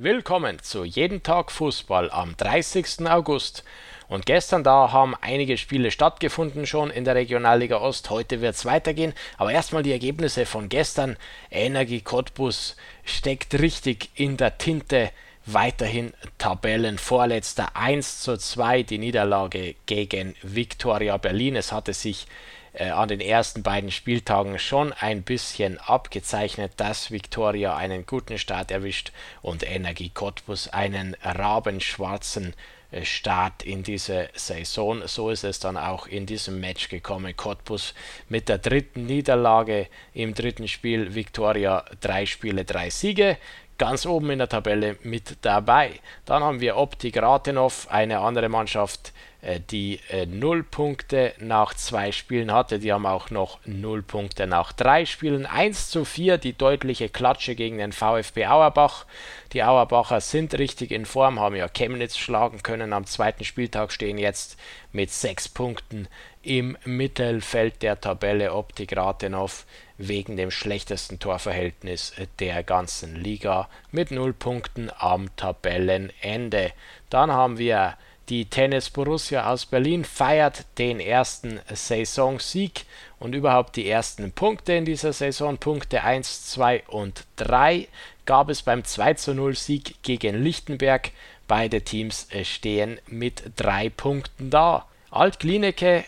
Willkommen zu Jeden Tag Fußball am 30. August. Und gestern da haben einige Spiele stattgefunden schon in der Regionalliga Ost. Heute wird es weitergehen. Aber erstmal die Ergebnisse von gestern. Energie Cottbus steckt richtig in der Tinte. Weiterhin Tabellenvorletzter 1 zu 2 die Niederlage gegen Viktoria Berlin. Es hatte sich an den ersten beiden Spieltagen schon ein bisschen abgezeichnet, dass Viktoria einen guten Start erwischt und Energie Cottbus einen rabenschwarzen äh, Start in diese Saison. So ist es dann auch in diesem Match gekommen. Cottbus mit der dritten Niederlage im dritten Spiel. Viktoria drei Spiele, drei Siege ganz oben in der Tabelle mit dabei. Dann haben wir Optik Rathenow, eine andere Mannschaft, äh, die äh, 0 Punkte nach zwei Spielen hatte. Die haben auch noch 0 Punkte nach drei Spielen. 1 zu 4, die deutliche Klatsche gegen den VfB Auerbach. Die Auerbacher sind richtig in Form, haben ja Chemnitz schlagen können. Am zweiten Spieltag stehen jetzt mit 6 Punkten im Mittelfeld der Tabelle Optik Rathenow wegen dem schlechtesten Torverhältnis der ganzen Liga mit 0 Punkten am Tabellenende. Dann haben wir die Tennis Borussia aus Berlin feiert den ersten Saisonsieg und überhaupt die ersten Punkte in dieser Saison. Punkte 1, 2 und 3 gab es beim 2 zu 0 Sieg gegen Lichtenberg. Beide Teams stehen mit drei Punkten da. Alt-Klineke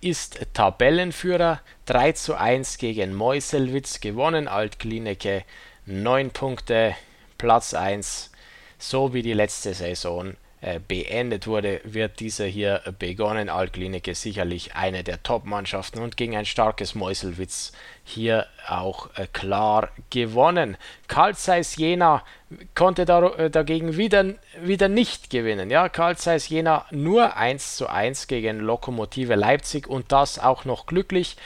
ist Tabellenführer. 3 zu 1 gegen Meuselwitz gewonnen. Alt-Klineke 9 Punkte, Platz 1, so wie die letzte Saison äh, beendet wurde, wird dieser hier begonnen. Altklinike sicherlich eine der Top-Mannschaften und gegen ein starkes Meuselwitz hier auch äh, klar gewonnen. Carl Zeiss Jena konnte äh, dagegen wieder, wieder nicht gewinnen. Ja, Carl Zeiss Jena nur 1 zu 1 gegen Lokomotive Leipzig und das auch noch glücklich.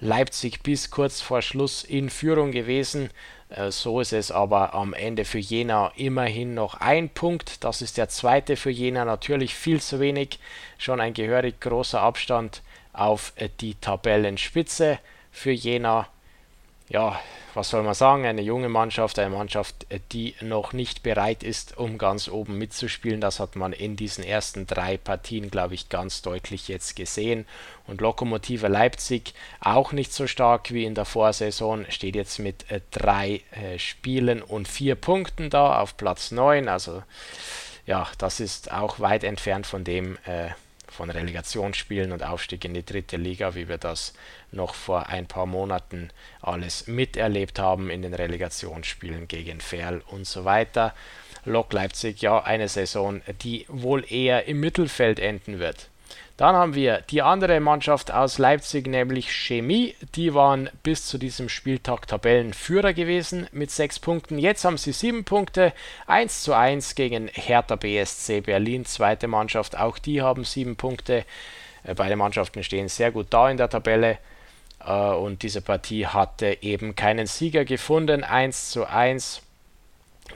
Leipzig bis kurz vor Schluss in Führung gewesen. Äh, so ist es aber am Ende für Jena immerhin noch ein Punkt. Das ist der zweite für Jena, natürlich viel zu wenig. Schon ein gehörig großer Abstand auf äh, die Tabellenspitze für Jena. Ja, was soll man sagen, eine junge Mannschaft, eine Mannschaft, die noch nicht bereit ist, um ganz oben mitzuspielen. Das hat man in diesen ersten drei Partien, glaube ich, ganz deutlich jetzt gesehen. Und Lokomotive Leipzig auch nicht so stark wie in der Vorsaison, steht jetzt mit äh, drei äh, Spielen und vier Punkten da auf Platz 9. Also ja, das ist auch weit entfernt von dem, äh, von Relegationsspielen und Aufstieg in die dritte Liga, wie wir das noch vor ein paar Monaten alles miterlebt haben in den Relegationsspielen gegen Ferl und so weiter. Lok Leipzig, ja, eine Saison, die wohl eher im Mittelfeld enden wird. Dann haben wir die andere Mannschaft aus Leipzig, nämlich Chemie. Die waren bis zu diesem Spieltag Tabellenführer gewesen mit sechs Punkten. Jetzt haben sie sieben Punkte. 1 zu 1 gegen Hertha BSC Berlin, zweite Mannschaft. Auch die haben sieben Punkte. Äh, beide Mannschaften stehen sehr gut da in der Tabelle. Äh, und diese Partie hatte eben keinen Sieger gefunden. 1 zu 1.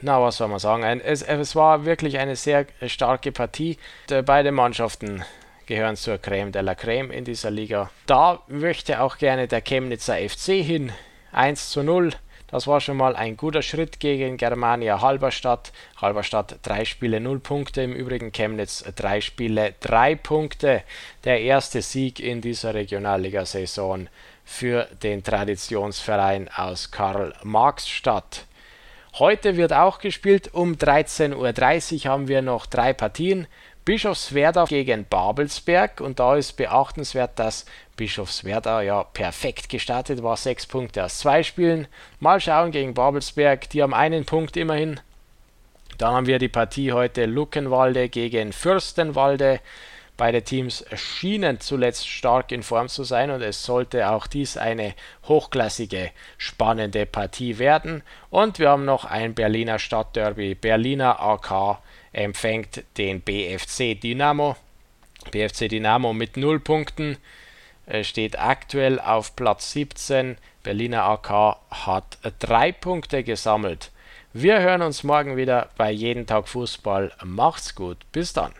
Na, was soll man sagen? Es, es war wirklich eine sehr starke Partie. Beide Mannschaften gehören zur Creme de la Creme in dieser Liga. Da möchte auch gerne der Chemnitzer FC hin. 1 zu 0. Das war schon mal ein guter Schritt gegen Germania Halberstadt. Halberstadt drei Spiele 0 Punkte, im Übrigen Chemnitz drei Spiele 3 Punkte. Der erste Sieg in dieser Regionalliga-Saison für den Traditionsverein aus Karl-Marx-Stadt. Heute wird auch gespielt. Um 13.30 Uhr haben wir noch drei Partien. Bischofswerda gegen Babelsberg und da ist beachtenswert, dass Bischofswerda ja perfekt gestartet war, sechs Punkte aus zwei Spielen. Mal schauen gegen Babelsberg, die haben einen Punkt immerhin. Dann haben wir die Partie heute Luckenwalde gegen Fürstenwalde. Beide Teams schienen zuletzt stark in Form zu sein und es sollte auch dies eine hochklassige, spannende Partie werden. Und wir haben noch ein Berliner Stadtderby, Berliner AK empfängt den BFC Dynamo. BFC Dynamo mit 0 Punkten äh, steht aktuell auf Platz 17. Berliner AK hat 3 Punkte gesammelt. Wir hören uns morgen wieder bei Jeden Tag Fußball. Macht's gut. Bis dann.